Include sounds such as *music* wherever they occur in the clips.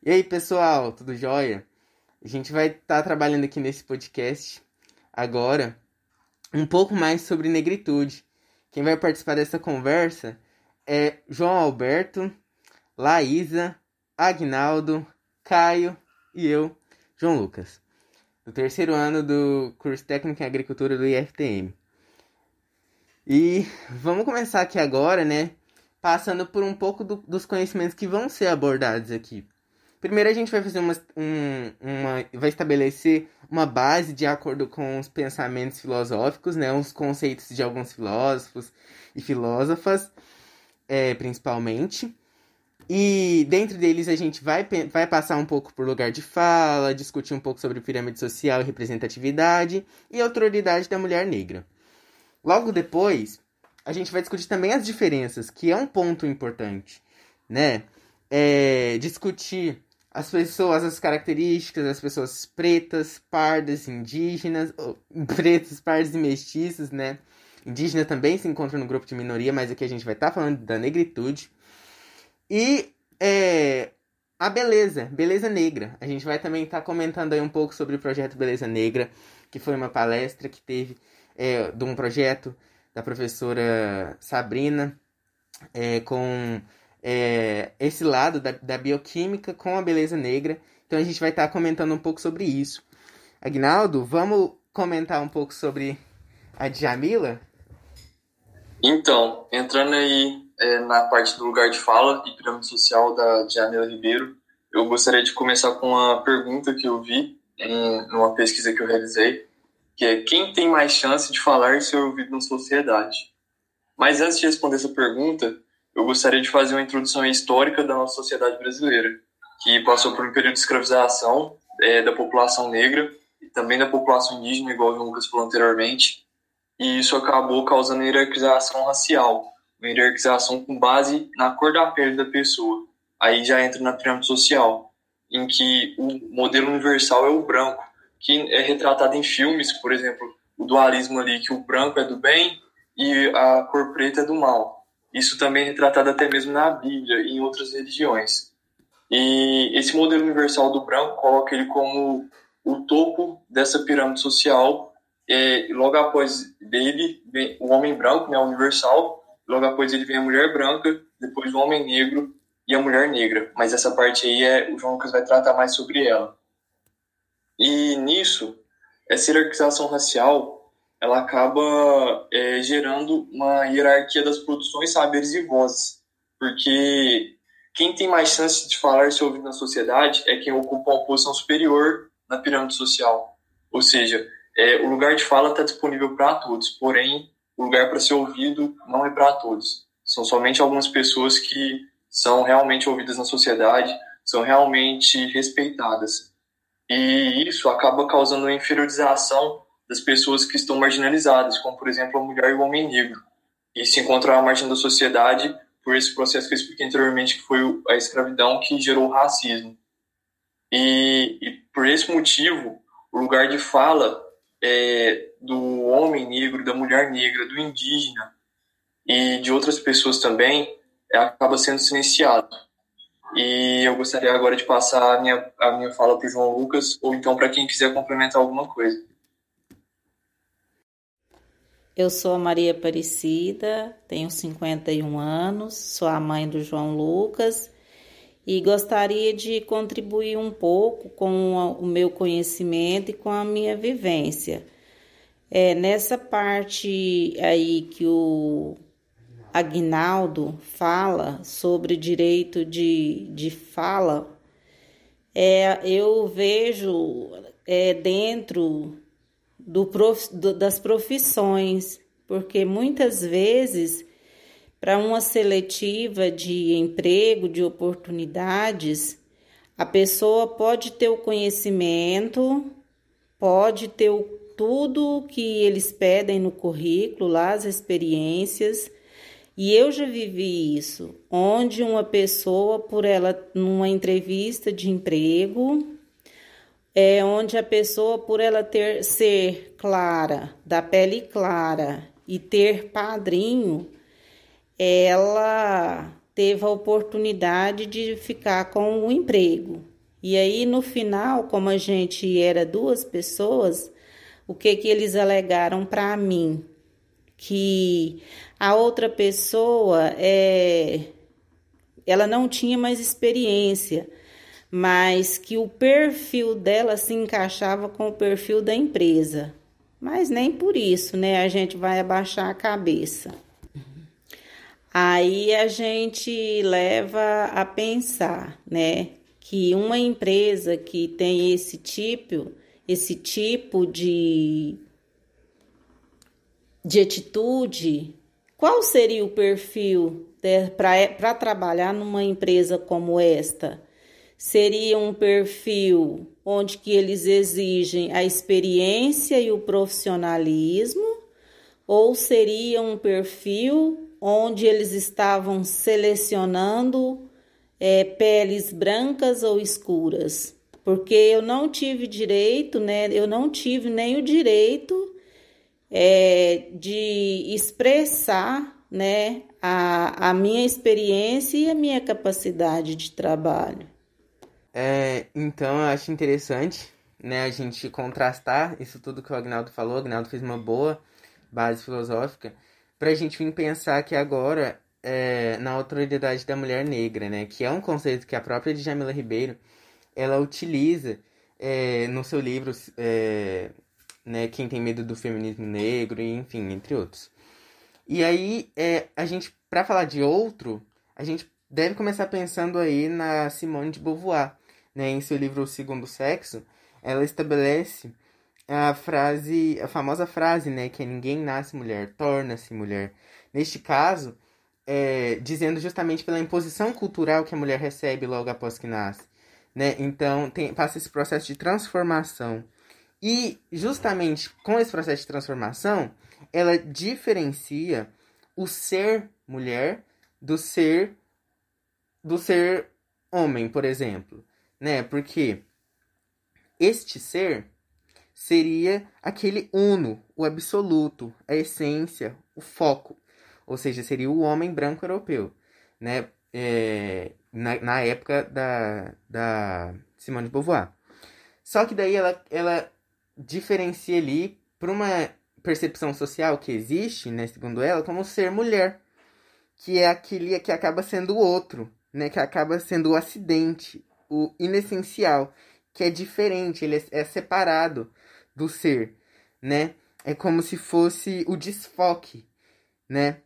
E aí, pessoal, tudo jóia? A gente vai estar tá trabalhando aqui nesse podcast agora um pouco mais sobre negritude. Quem vai participar dessa conversa é João Alberto, Laísa, Agnaldo, Caio e eu, João Lucas, do terceiro ano do curso técnico em agricultura do IFTM. E vamos começar aqui agora, né? Passando por um pouco do, dos conhecimentos que vão ser abordados aqui. Primeiro a gente vai fazer uma, um, uma. vai estabelecer uma base de acordo com os pensamentos filosóficos, né? Os conceitos de alguns filósofos e filósofas, é, principalmente. E dentro deles a gente vai, vai passar um pouco por lugar de fala, discutir um pouco sobre pirâmide social e representatividade e autoridade da mulher negra. Logo depois, a gente vai discutir também as diferenças, que é um ponto importante, né? É, discutir as pessoas, as características das pessoas pretas, pardas, indígenas, *laughs* pretas, pardas e mestiças, né? Indígena também se encontra no grupo de minoria, mas aqui a gente vai estar tá falando da negritude. E é, a beleza, beleza negra. A gente vai também estar tá comentando aí um pouco sobre o projeto Beleza Negra, que foi uma palestra que teve é, de um projeto da professora Sabrina é, com é, esse lado da, da, bioquímica com a beleza negra. Então a gente vai estar tá comentando um pouco sobre isso. Agnaldo, vamos comentar um pouco sobre a Djamila? Então, entrando aí é, na parte do lugar de fala e pirâmide social da Djamila Ribeiro, eu gostaria de começar com uma pergunta que eu vi em uma pesquisa que eu realizei, que é quem tem mais chance de falar e ser ouvido na sociedade? Mas antes de responder essa pergunta, eu gostaria de fazer uma introdução histórica da nossa sociedade brasileira, que passou por um período de escravização é, da população negra e também da população indígena, igual o Lucas falou anteriormente, e isso acabou causando hierarquização racial, uma hierarquização com base na cor da pele da pessoa. Aí já entra na pirâmide social, em que o modelo universal é o branco, que é retratado em filmes, por exemplo, o dualismo ali, que o branco é do bem e a cor preta é do mal. Isso também é retratado até mesmo na Bíblia e em outras religiões. E esse modelo universal do branco coloca ele como o topo dessa pirâmide social. E logo após dele vem o homem branco, né, universal. Logo após ele vem a mulher branca, depois o homem negro e a mulher negra. Mas essa parte aí é o João Lucas vai tratar mais sobre ela. E nisso, essa hierarquização racial ela acaba é, gerando uma hierarquia das produções, saberes e vozes. Porque quem tem mais chance de falar e ser ouvido na sociedade é quem ocupa uma posição superior na pirâmide social. Ou seja, é, o lugar de fala está disponível para todos, porém, o lugar para ser ouvido não é para todos. São somente algumas pessoas que são realmente ouvidas na sociedade, são realmente respeitadas. E isso acaba causando uma inferiorização das pessoas que estão marginalizadas, como, por exemplo, a mulher e o homem negro, e se encontram à margem da sociedade por esse processo que eu expliquei anteriormente, que foi a escravidão que gerou o racismo. E, e por esse motivo, o lugar de fala é, do homem negro, da mulher negra, do indígena e de outras pessoas também é, acaba sendo silenciado. E eu gostaria agora de passar a minha, a minha fala para o João Lucas, ou então para quem quiser complementar alguma coisa. Eu sou a Maria Aparecida, tenho 51 anos, sou a mãe do João Lucas e gostaria de contribuir um pouco com o meu conhecimento e com a minha vivência. É, nessa parte aí que o Agnaldo fala sobre direito de, de fala, é, eu vejo é, dentro do prof, do, das profissões, porque muitas vezes, para uma seletiva de emprego, de oportunidades, a pessoa pode ter o conhecimento, pode ter o, tudo que eles pedem no currículo, lá as experiências. E eu já vivi isso, onde uma pessoa, por ela, numa entrevista de emprego, é onde a pessoa, por ela ter ser clara, da pele clara e ter padrinho, ela teve a oportunidade de ficar com o emprego. E aí no final, como a gente era duas pessoas, o que que eles alegaram para mim? Que a outra pessoa é ela não tinha mais experiência, mas que o perfil dela se encaixava com o perfil da empresa. Mas nem por isso, né? A gente vai abaixar a cabeça. Aí a gente leva a pensar, né, que uma empresa que tem esse tipo, esse tipo de de atitude, qual seria o perfil para trabalhar numa empresa como esta? Seria um perfil onde que eles exigem a experiência e o profissionalismo, ou seria um perfil onde eles estavam selecionando é, peles brancas ou escuras? Porque eu não tive direito, né? Eu não tive nem o direito é, de expressar né, a, a minha experiência e a minha capacidade de trabalho. É, então eu acho interessante né, a gente contrastar isso tudo que o Agnaldo falou. O Agnaldo fez uma boa base filosófica para a gente vir pensar que agora é, na autoridade da mulher negra, né, que é um conceito que a própria Djamila Ribeiro ela utiliza é, no seu livro é, né, Quem Tem Medo do Feminismo Negro, e enfim, entre outros. E aí, é, a gente, para falar de outro, a gente deve começar pensando aí na Simone de Beauvoir, né, em seu livro O Segundo Sexo, ela estabelece a frase, a famosa frase, né, que é ninguém nasce mulher, torna-se mulher. Neste caso, é, dizendo justamente pela imposição cultural que a mulher recebe logo após que nasce, né? Então, tem, passa esse processo de transformação e justamente com esse processo de transformação, ela diferencia o ser mulher do ser do ser homem, por exemplo, né? Porque este ser seria aquele uno, o absoluto, a essência, o foco, ou seja, seria o homem branco europeu, né? É, na, na época da, da Simone de Beauvoir. Só que daí ela, ela diferencia ali para uma percepção social que existe, né, segundo ela, como ser mulher, que é aquele que acaba sendo o outro, né, que acaba sendo o acidente, o inessencial, que é diferente, ele é, é separado do ser, né? É como se fosse o desfoque, né?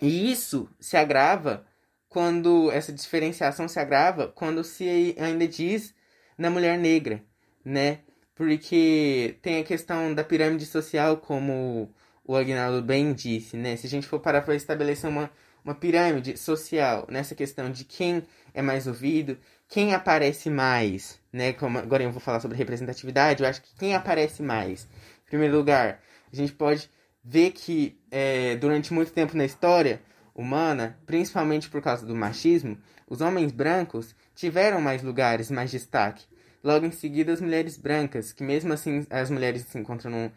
E isso se agrava quando essa diferenciação se agrava quando se ainda diz na mulher negra, né? porque tem a questão da pirâmide social, como o Agnaldo bem disse, né? Se a gente for parar para estabelecer uma, uma pirâmide social nessa questão de quem é mais ouvido, quem aparece mais, né? Como agora eu vou falar sobre representatividade, eu acho que quem aparece mais. Em primeiro lugar, a gente pode ver que é, durante muito tempo na história humana, principalmente por causa do machismo, os homens brancos tiveram mais lugares, mais destaque. Logo em seguida, as mulheres brancas, que mesmo assim as mulheres se encontram num,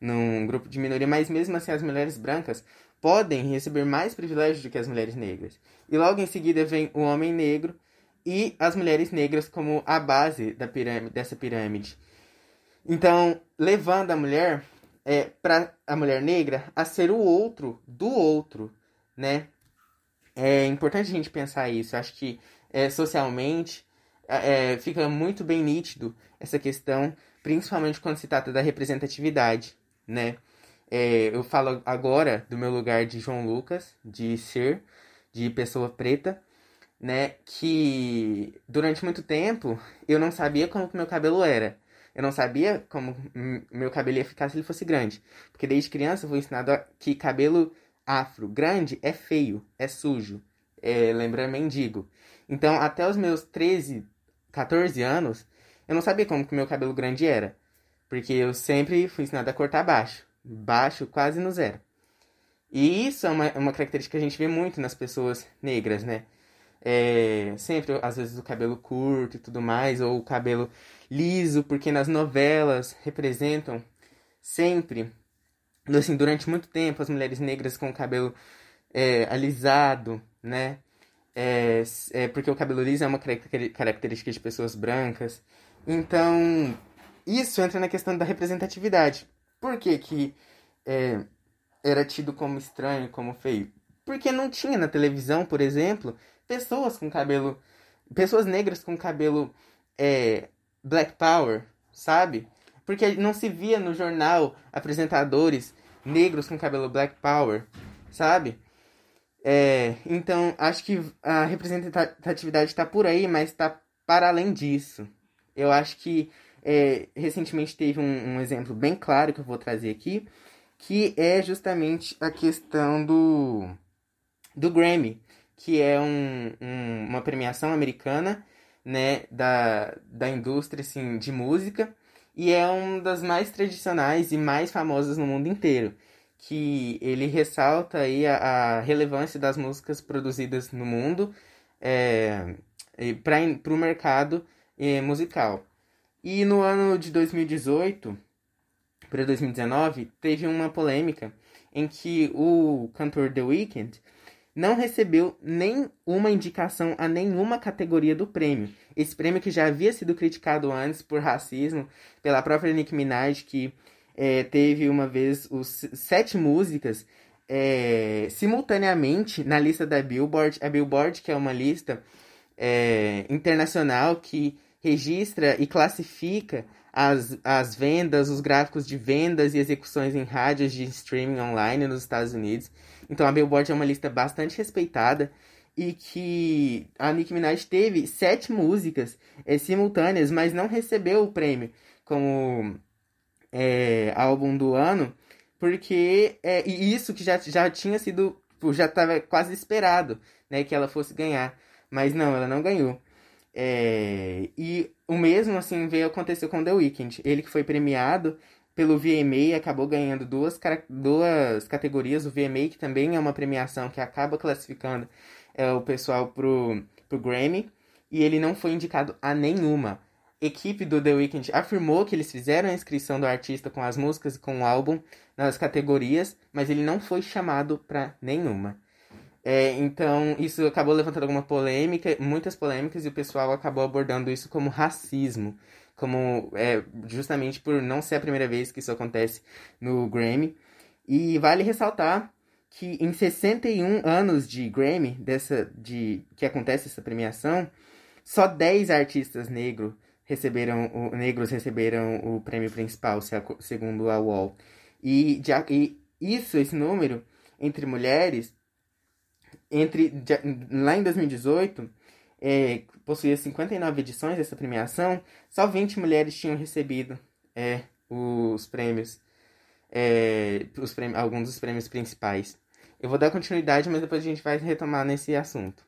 num grupo de minoria, mas mesmo assim as mulheres brancas podem receber mais privilégios do que as mulheres negras. E logo em seguida vem o homem negro e as mulheres negras como a base da pirâmide, dessa pirâmide. Então, levando a mulher é, para a mulher negra a ser o outro do outro, né? É importante a gente pensar isso. Acho que é, socialmente é, fica muito bem nítido essa questão, principalmente quando se trata da representatividade, né? É, eu falo agora do meu lugar de João Lucas, de ser, de pessoa preta, né? Que durante muito tempo eu não sabia como que meu cabelo era. Eu não sabia como meu cabelo ia ficar se ele fosse grande. Porque desde criança eu fui ensinado que cabelo afro grande é feio, é sujo, é, lembra mendigo. Então, até os meus 13, 14 anos, eu não sabia como que meu cabelo grande era. Porque eu sempre fui ensinado a cortar baixo. Baixo, quase no zero. E isso é uma, uma característica que a gente vê muito nas pessoas negras, né? É, sempre, às vezes, o cabelo curto e tudo mais, ou o cabelo liso, porque nas novelas representam sempre, assim, durante muito tempo, as mulheres negras com o cabelo é, alisado, né? é, é porque o cabelo liso é uma característica de pessoas brancas. Então, isso entra na questão da representatividade. Por que, que é, era tido como estranho, como feio? Porque não tinha na televisão, por exemplo, pessoas com cabelo. Pessoas negras com cabelo é, Black Power, sabe? Porque não se via no jornal apresentadores negros com cabelo Black Power, sabe? É, então, acho que a representatividade está por aí, mas está para além disso. Eu acho que é, recentemente teve um, um, exemplo bem claro que eu vou trazer aqui, que é justamente a questão do, do Grammy, que é um, um, uma premiação americana né, da, da indústria assim, de música e é uma das mais tradicionais e mais famosas no mundo inteiro que ele ressalta aí a, a relevância das músicas produzidas no mundo é, para o mercado é, musical. E no ano de 2018 para 2019 teve uma polêmica em que o cantor The Weeknd não recebeu nem uma indicação a nenhuma categoria do prêmio. Esse prêmio que já havia sido criticado antes por racismo pela própria Nicki Minaj, que é, teve uma vez os sete músicas é, simultaneamente na lista da Billboard. A Billboard, que é uma lista é, internacional que registra e classifica as, as vendas, os gráficos de vendas e execuções em rádios de streaming online nos Estados Unidos. Então a Billboard é uma lista bastante respeitada e que a Nicki Minaj teve sete músicas é, simultâneas, mas não recebeu o prêmio como é, álbum do ano, porque é, e isso que já, já tinha sido, já estava quase esperado, né, que ela fosse ganhar, mas não, ela não ganhou. É, e o mesmo assim veio acontecer com The Weeknd, ele que foi premiado pelo VMA acabou ganhando duas, duas categorias, o VMA que também é uma premiação que acaba classificando é, o pessoal pro, pro Grammy, e ele não foi indicado a nenhuma equipe do The Weeknd afirmou que eles fizeram a inscrição do artista com as músicas e com o álbum nas categorias, mas ele não foi chamado para nenhuma. É, então, isso acabou levantando alguma polêmica, muitas polêmicas, e o pessoal acabou abordando isso como racismo, como é, justamente por não ser a primeira vez que isso acontece no Grammy. E vale ressaltar que em 61 anos de Grammy, dessa, de, que acontece essa premiação, só 10 artistas negros receberam, o, negros receberam o prêmio principal, segundo a UOL. E, de, e isso, esse número, entre mulheres, entre de, lá em 2018, é, possuía 59 edições dessa premiação, só 20 mulheres tinham recebido é, os prêmios, é, os prêmios, alguns dos prêmios principais. Eu vou dar continuidade, mas depois a gente vai retomar nesse assunto.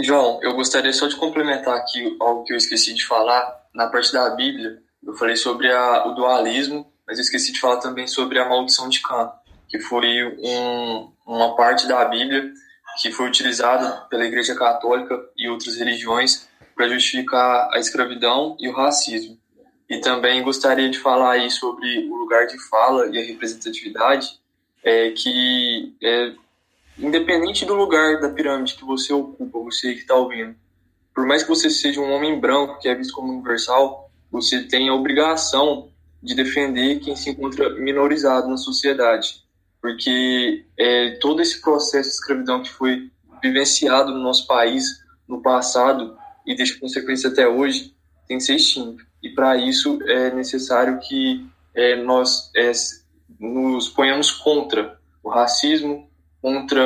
João, eu gostaria só de complementar aqui algo que eu esqueci de falar. Na parte da Bíblia, eu falei sobre a, o dualismo, mas eu esqueci de falar também sobre a maldição de Cã, que foi um, uma parte da Bíblia que foi utilizada pela Igreja Católica e outras religiões para justificar a escravidão e o racismo. E também gostaria de falar aí sobre o lugar de fala e a representatividade, é, que é, independente do lugar da pirâmide que você ocupa, você que está ouvindo, por mais que você seja um homem branco que é visto como universal, você tem a obrigação de defender quem se encontra minorizado na sociedade, porque é, todo esse processo de escravidão que foi vivenciado no nosso país no passado e deixa consequência até hoje tem que ser extinto. E para isso é necessário que é, nós é, nos ponhamos contra o racismo, contra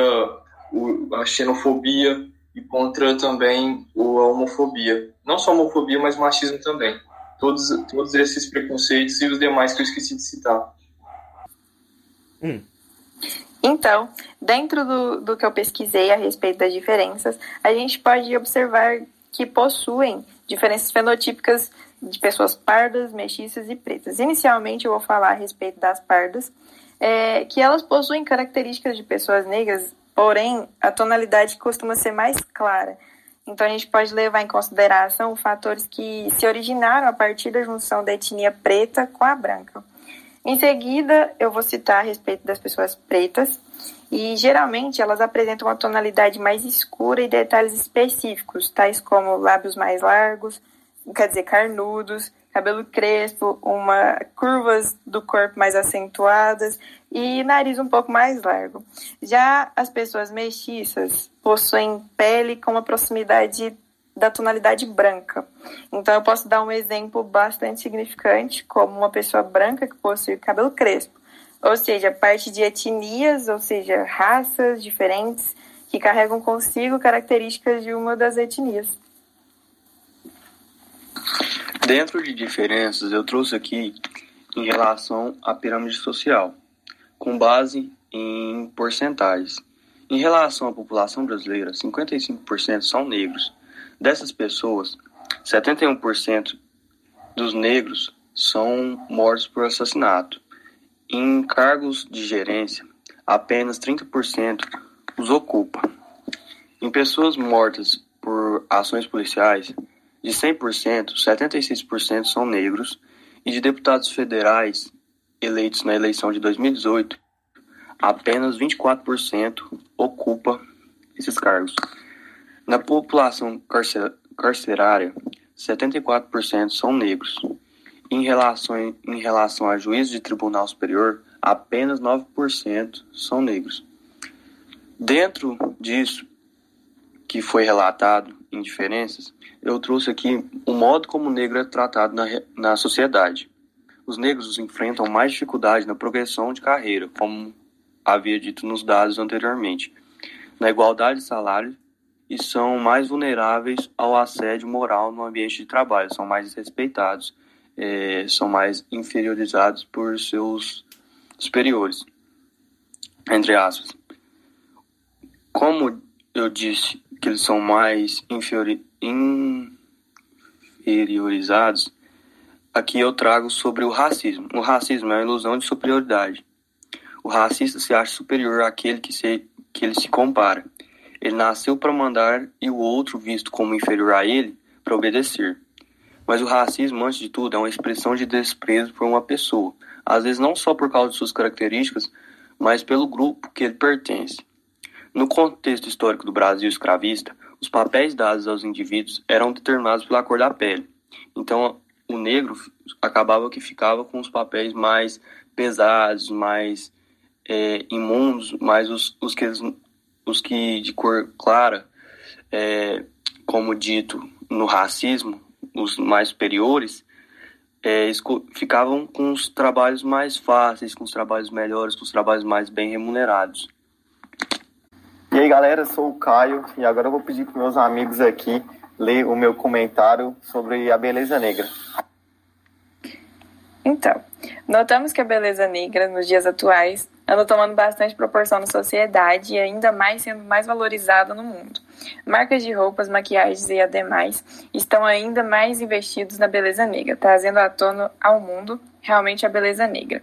o, a xenofobia e contra também a homofobia. Não só homofobia, mas o machismo também. Todos, todos esses preconceitos e os demais que eu esqueci de citar. Hum. Então, dentro do, do que eu pesquisei a respeito das diferenças, a gente pode observar que possuem diferenças fenotípicas de pessoas pardas, mestiças e pretas. Inicialmente, eu vou falar a respeito das pardas, é, que elas possuem características de pessoas negras, porém a tonalidade costuma ser mais clara. Então a gente pode levar em consideração fatores que se originaram a partir da junção da etnia preta com a branca. Em seguida, eu vou citar a respeito das pessoas pretas, E geralmente elas apresentam uma tonalidade mais escura e detalhes específicos, tais como lábios mais largos, quer dizer, carnudos, cabelo crespo, uma curvas do corpo mais acentuadas e nariz um pouco mais largo. Já as pessoas mestiças possuem pele com uma proximidade da tonalidade branca. Então eu posso dar um exemplo bastante significante, como uma pessoa branca que possui cabelo crespo, ou seja, parte de etnias, ou seja, raças diferentes que carregam consigo características de uma das etnias. Dentro de diferenças, eu trouxe aqui em relação à pirâmide social, com base em porcentagens. Em relação à população brasileira, 55% são negros. Dessas pessoas, 71% dos negros são mortos por assassinato. Em cargos de gerência, apenas 30% os ocupa. Em pessoas mortas por ações policiais, de 100%, 76% são negros e de deputados federais eleitos na eleição de 2018, apenas 24% ocupa esses cargos. Na população carcerária, 74% são negros. Em relação, em relação a juízes de tribunal superior, apenas 9% são negros. Dentro disso, que foi relatado em diferenças, eu trouxe aqui o modo como o negro é tratado na, na sociedade. Os negros enfrentam mais dificuldade na progressão de carreira, como havia dito nos dados anteriormente, na igualdade de salário e são mais vulneráveis ao assédio moral no ambiente de trabalho, são mais desrespeitados, é, são mais inferiorizados por seus superiores, entre aspas. Como eu disse que eles são mais inferiori inferiorizados, aqui eu trago sobre o racismo. O racismo é uma ilusão de superioridade. O racista se acha superior àquele que, se, que ele se compara. Ele nasceu para mandar e o outro visto como inferior a ele para obedecer. Mas o racismo, antes de tudo, é uma expressão de desprezo por uma pessoa, às vezes não só por causa de suas características, mas pelo grupo que ele pertence. No contexto histórico do Brasil escravista, os papéis dados aos indivíduos eram determinados pela cor da pele. Então, o negro acabava que ficava com os papéis mais pesados, mais é, imundos, mais os, os, que, os que de cor clara, é, como dito no racismo, os mais superiores, é, ficavam com os trabalhos mais fáceis, com os trabalhos melhores, com os trabalhos mais bem remunerados. E aí galera, sou o Caio e agora eu vou pedir para meus amigos aqui ler o meu comentário sobre a beleza negra. Então, notamos que a beleza negra nos dias atuais anda tomando bastante proporção na sociedade e ainda mais sendo mais valorizada no mundo. Marcas de roupas, maquiagens e ademais estão ainda mais investidos na beleza negra, trazendo à tona ao mundo realmente a beleza negra.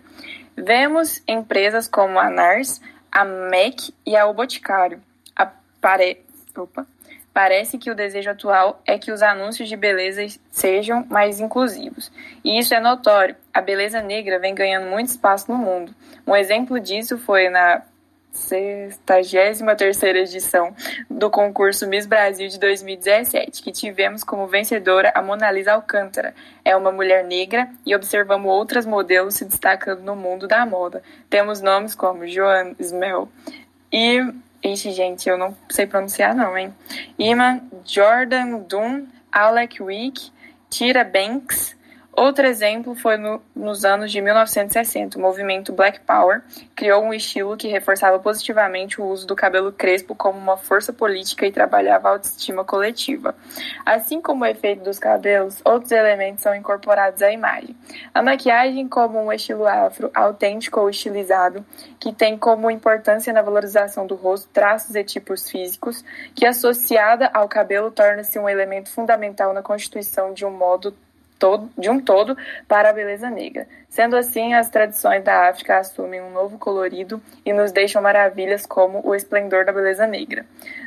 Vemos empresas como a NARS, a MEC e a O Boticário. Apare... Opa. Parece que o desejo atual é que os anúncios de beleza sejam mais inclusivos. E isso é notório. A beleza negra vem ganhando muito espaço no mundo. Um exemplo disso foi na 63 edição do concurso Miss Brasil de 2017, que tivemos como vencedora a Mona Lisa Alcântara. É uma mulher negra e observamos outras modelos se destacando no mundo da moda. Temos nomes como Joan Smell e Ixi, gente, eu não sei pronunciar não, hein? Iman Jordan Dunn, Alec Wick, Tira Banks, Outro exemplo foi no, nos anos de 1960. O movimento Black Power criou um estilo que reforçava positivamente o uso do cabelo crespo como uma força política e trabalhava a autoestima coletiva. Assim como o efeito dos cabelos, outros elementos são incorporados à imagem. A maquiagem como um estilo afro, autêntico ou estilizado, que tem como importância na valorização do rosto traços e tipos físicos, que associada ao cabelo torna-se um elemento fundamental na constituição de um modo todo, de um todo para a beleza negra. Sendo assim, as tradições da África assumem um novo colorido e nos deixam maravilhas como o esplendor da beleza negra.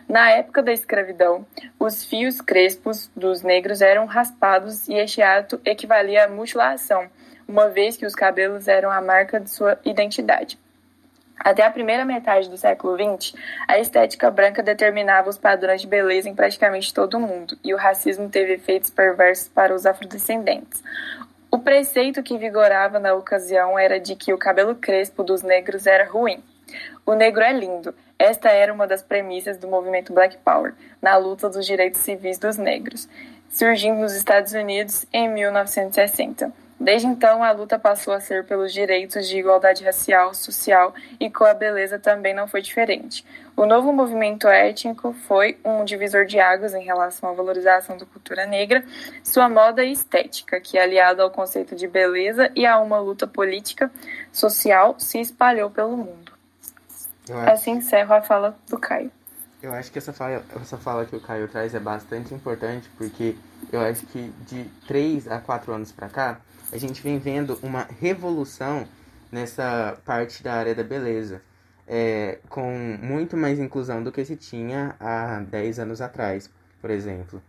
Na época da escravidão, os fios crespos dos negros eram raspados e este ato equivalia à mutilação, uma vez que os cabelos eram a marca de sua identidade. Até a primeira metade do século XX, a estética branca determinava os padrões de beleza em praticamente todo o mundo, e o racismo teve efeitos perversos para os afrodescendentes. O preceito que vigorava na ocasião era de que o cabelo crespo dos negros era ruim. O negro é lindo. Esta era uma das premissas do movimento Black Power, na luta dos direitos civis dos negros, surgindo nos Estados Unidos em 1960. Desde então, a luta passou a ser pelos direitos de igualdade racial, social e com a beleza também não foi diferente. O novo movimento étnico foi um divisor de águas em relação à valorização da cultura negra, sua moda e estética, que aliado ao conceito de beleza e a uma luta política, social, se espalhou pelo mundo. Assim encerro a fala do Caio. Eu acho que essa fala, essa fala que o Caio traz é bastante importante, porque eu acho que de 3 a 4 anos para cá, a gente vem vendo uma revolução nessa parte da área da beleza, é, com muito mais inclusão do que se tinha há 10 anos atrás, por exemplo.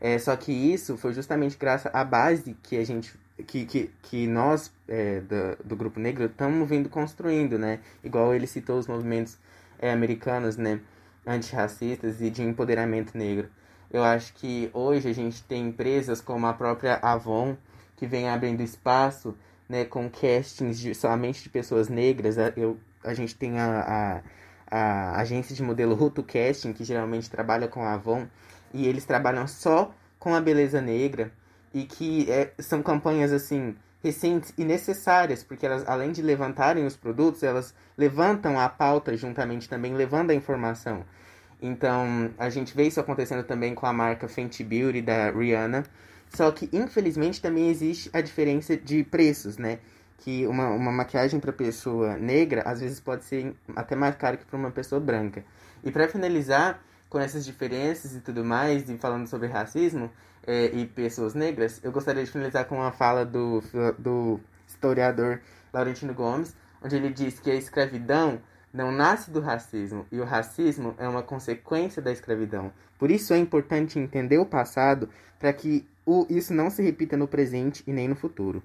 É, só que isso foi justamente graças à base que a gente que, que, que nós é, do, do grupo negro estamos vindo construindo, né? Igual ele citou os movimentos é, americanos, né? Antirracistas e de empoderamento negro. Eu acho que hoje a gente tem empresas como a própria Avon, que vem abrindo espaço né, com castings de, somente de pessoas negras. Eu, a gente tem a, a, a agência de modelo Ruto Casting, que geralmente trabalha com a Avon, e eles trabalham só com a beleza negra, e que é, são campanhas assim recentes e necessárias, porque elas, além de levantarem os produtos, elas levantam a pauta juntamente também, levando a informação. Então, a gente vê isso acontecendo também com a marca Fenty Beauty da Rihanna, só que, infelizmente, também existe a diferença de preços, né? Que uma, uma maquiagem para pessoa negra, às vezes, pode ser até mais caro que para uma pessoa branca. E para finalizar com essas diferenças e tudo mais, e falando sobre racismo é, e pessoas negras, eu gostaria de finalizar com uma fala do, do historiador Laurentino Gomes, onde ele diz que a escravidão não nasce do racismo e o racismo é uma consequência da escravidão. Por isso é importante entender o passado para que o, isso não se repita no presente e nem no futuro.